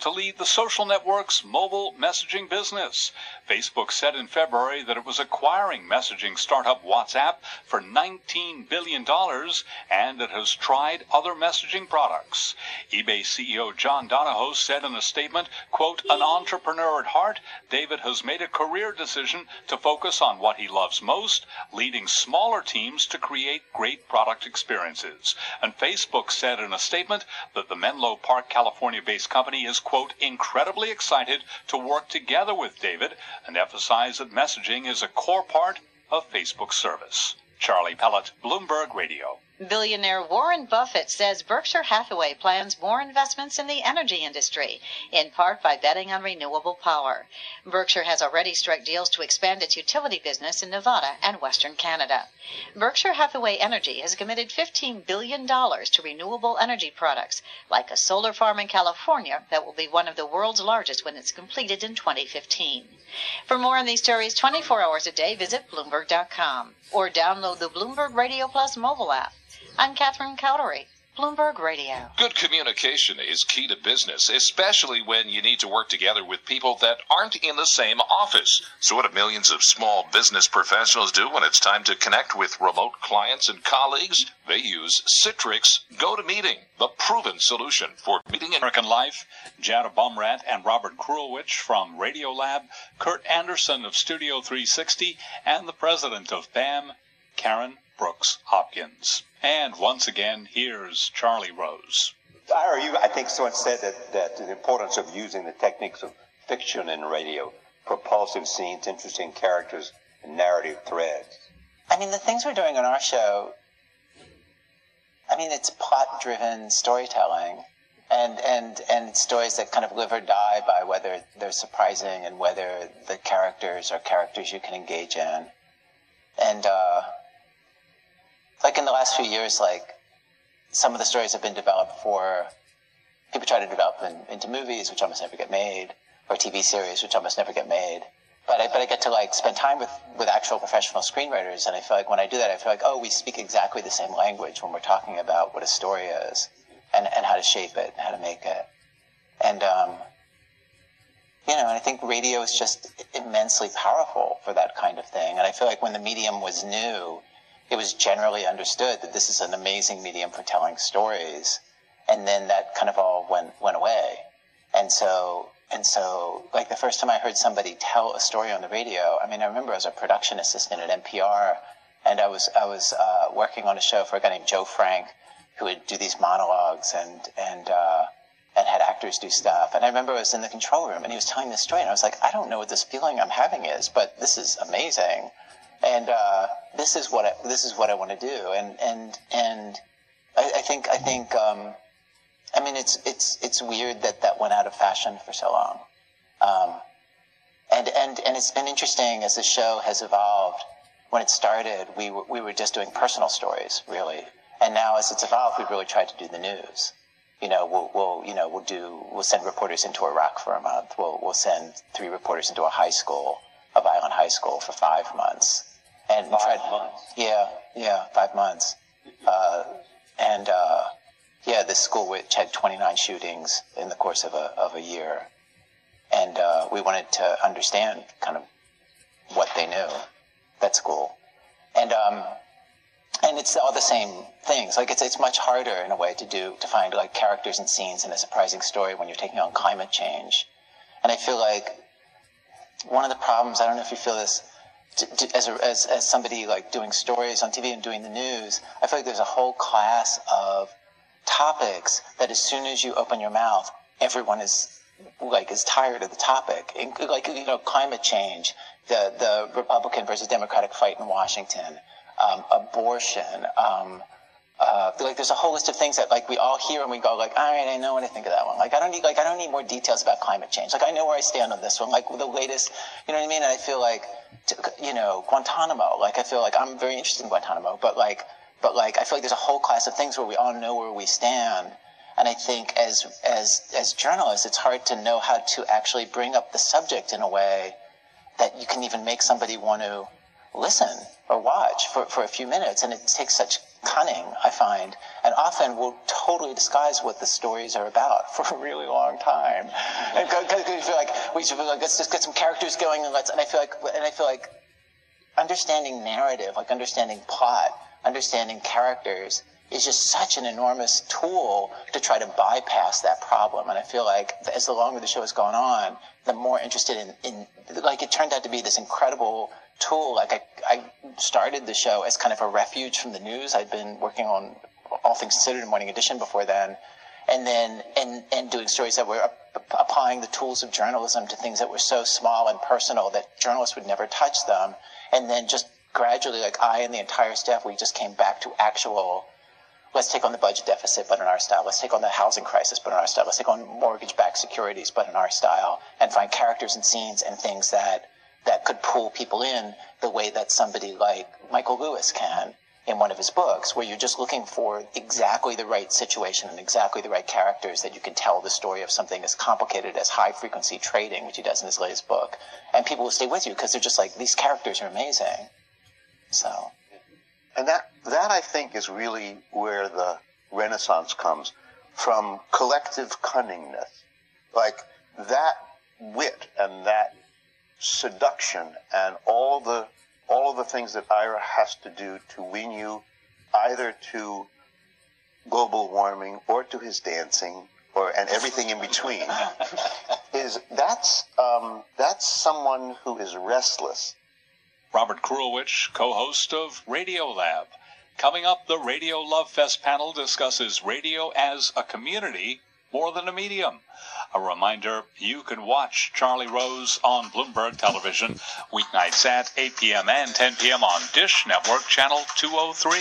to lead the social network's mobile messaging business. Facebook said in February that it was acquiring messaging startup WhatsApp for $19 billion and it has tried other messaging products. eBay CEO John Donahoe said in a statement, quote, an entrepreneur at heart, David has made a career decision to focus on what he loves most, leading smaller teams to create great product experiences. And Facebook said in a statement that the Menlo Park, California based company is, quote, incredibly excited to work together with David and emphasize that messaging is a core part of Facebook's service. Charlie Pellet, Bloomberg Radio. Billionaire Warren Buffett says Berkshire Hathaway plans more investments in the energy industry, in part by betting on renewable power. Berkshire has already struck deals to expand its utility business in Nevada and Western Canada. Berkshire Hathaway Energy has committed $15 billion to renewable energy products, like a solar farm in California that will be one of the world's largest when it's completed in 2015. For more on these stories 24 hours a day, visit Bloomberg.com or download the Bloomberg Radio Plus mobile app. I'm Catherine Cowdery. Bloomberg Radio. Good communication is key to business, especially when you need to work together with people that aren't in the same office. So, what do millions of small business professionals do when it's time to connect with remote clients and colleagues? They use Citrix GoToMeeting, the proven solution for meeting American Life. Jad Abumrad and Robert Krulwich from Radiolab, Kurt Andersen of Studio 360, and the president of BAM, Karen Brooks Hopkins. And once again, here's Charlie Rose. Ira, you, I think someone said that, that the importance of using the techniques of fiction in radio, propulsive scenes, interesting characters, and narrative threads. I mean, the things we're doing on our show, I mean, it's plot driven storytelling. And, and, and stories that kind of live or die by whether they're surprising and whether the characters are characters you can engage in. And, uh, like in the last few years, like some of the stories have been developed for people try to develop them into movies, which almost never get made, or TV series, which almost never get made. But I, but I get to like spend time with, with actual professional screenwriters, and I feel like when I do that, I feel like, oh, we speak exactly the same language when we're talking about what a story is, and, and how to shape it, and how to make it. And, um, you know, and I think radio is just immensely powerful for that kind of thing. And I feel like when the medium was new, it was generally understood that this is an amazing medium for telling stories. And then that kind of all went, went away. And so, and so, like the first time I heard somebody tell a story on the radio, I mean, I remember I was a production assistant at NPR and I was, I was, uh, working on a show for a guy named Joe Frank who would do these monologues and, and, uh, and had actors do stuff. And I remember I was in the control room and he was telling this story and I was like, I don't know what this feeling I'm having is, but this is amazing and uh, this is what I, this is what I want to do. And and and I, I think I think um, I mean it's it's it's weird that that went out of fashion for so long. Um, and and and it's been interesting as the show has evolved. When it started, we we were just doing personal stories, really. And now, as it's evolved, we've really tried to do the news. You know, we'll, we'll you know we'll do we'll send reporters into Iraq for a month. We'll we'll send three reporters into a high school, a violent high school, for five months and five tried. Months. Yeah, yeah, five months. Uh, and uh, yeah, this school which had 29 shootings in the course of a of a year, and uh, we wanted to understand kind of what they knew. That school, and um, and it's all the same things. Like it's it's much harder in a way to do to find like characters and scenes in a surprising story when you're taking on climate change. And I feel like one of the problems. I don't know if you feel this as, a, as, as somebody like doing stories on TV and doing the news, I feel like there's a whole class of topics that as soon as you open your mouth, everyone is like is tired of the topic. Like you know, climate change, the the Republican versus Democratic fight in Washington, um, abortion. Um, uh, like there's a whole list of things that like we all hear and we go like, all right, I know what I think of that one. Like I don't need like I don't need more details about climate change. Like I know where I stand on this one. Like the latest, you know what I mean? And I feel like, you know, Guantanamo. Like I feel like I'm very interested in Guantanamo, but like, but like I feel like there's a whole class of things where we all know where we stand. And I think as as as journalists, it's hard to know how to actually bring up the subject in a way that you can even make somebody want to listen or watch for, for a few minutes. And it takes such cunning, I find, and often will totally disguise what the stories are about for a really long time. And because we feel like we should feel like let's just get some characters going and let's and I feel like and I feel like understanding narrative, like understanding plot, understanding characters is just such an enormous tool to try to bypass that problem. And I feel like as the longer the show has gone on, the more interested in, in like it turned out to be this incredible tool. Like I, I started the show as kind of a refuge from the news. I'd been working on All Things Considered in Morning Edition before then. And then, and, and doing stories that were applying the tools of journalism to things that were so small and personal that journalists would never touch them. And then just gradually, like I and the entire staff, we just came back to actual let's take on the budget deficit, but in our style. Let's take on the housing crisis, but in our style. Let's take on mortgage-backed securities, but in our style, and find characters and scenes and things that that could pull people in the way that somebody like Michael Lewis can in one of his books, where you're just looking for exactly the right situation and exactly the right characters that you can tell the story of something as complicated as high frequency trading, which he does in his latest book, and people will stay with you because they're just like these characters are amazing. So. And that, that I think is really where the Renaissance comes from collective cunningness. Like that wit and that seduction and all the, all of the things that Ira has to do to win you either to global warming or to his dancing or and everything in between is that's um, that's someone who is restless Robert Krulwich, co-host of Radio Lab. Coming up, the Radio Love Fest panel discusses radio as a community more than a medium. A reminder, you can watch Charlie Rose on Bloomberg Television weeknights at 8 p.m. and 10 p.m. on Dish Network Channel 203.